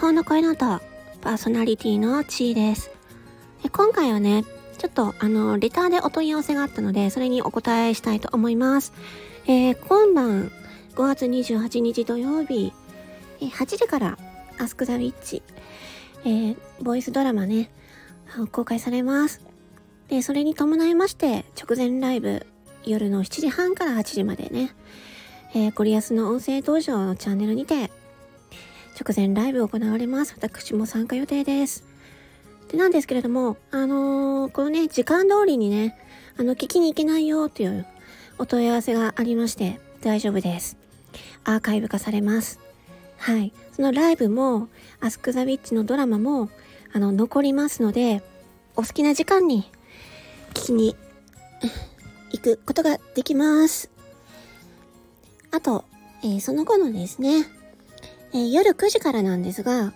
法の声の音、パーソナリティのちーです。今回はね、ちょっとあの、レターでお問い合わせがあったので、それにお答えしたいと思います。えー、今晩、5月28日土曜日、え8時から、アスクザウィッチ、えー、ボイスドラマね、公開されます。で、それに伴いまして、直前ライブ、夜の7時半から8時までね、えー、ゴリアスの音声道場のチャンネルにて、直前ライブ行われます。私も参加予定です。で、なんですけれども、あのー、このね、時間通りにね、あの、聞きに行けないよというお問い合わせがありまして、大丈夫です。アーカイブ化されます。はい。そのライブも、アスクザウィッチのドラマも、あの、残りますので、お好きな時間に聞きに 行くことができます。あと、えー、その後のですね、えー、夜9時からなんですが、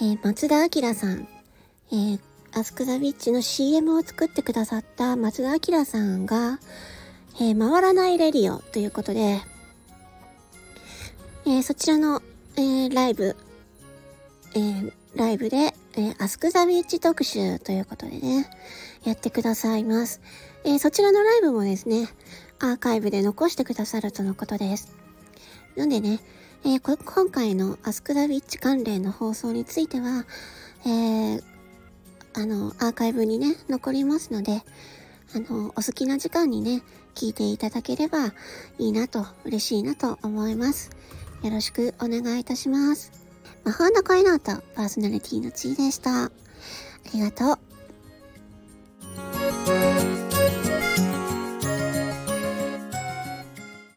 えー、松田明さん、えー、アスクザビッチの CM を作ってくださった松田明さんが、えー、回らないレディオということで、えー、そちらの、えー、ライブ、えー、ライブで、えー、アスクザビッチ特集ということでね、やってくださいます。えー、そちらのライブもですね、アーカイブで残してくださるとのことです。なんでね、えー、今回のアスクラビッチ関連の放送については、えー、あの、アーカイブにね、残りますので、あの、お好きな時間にね、聞いていただければいいなと、嬉しいなと思います。よろしくお願いいたします。魔法の声の音、パーソナリティのちーでした。ありがとう。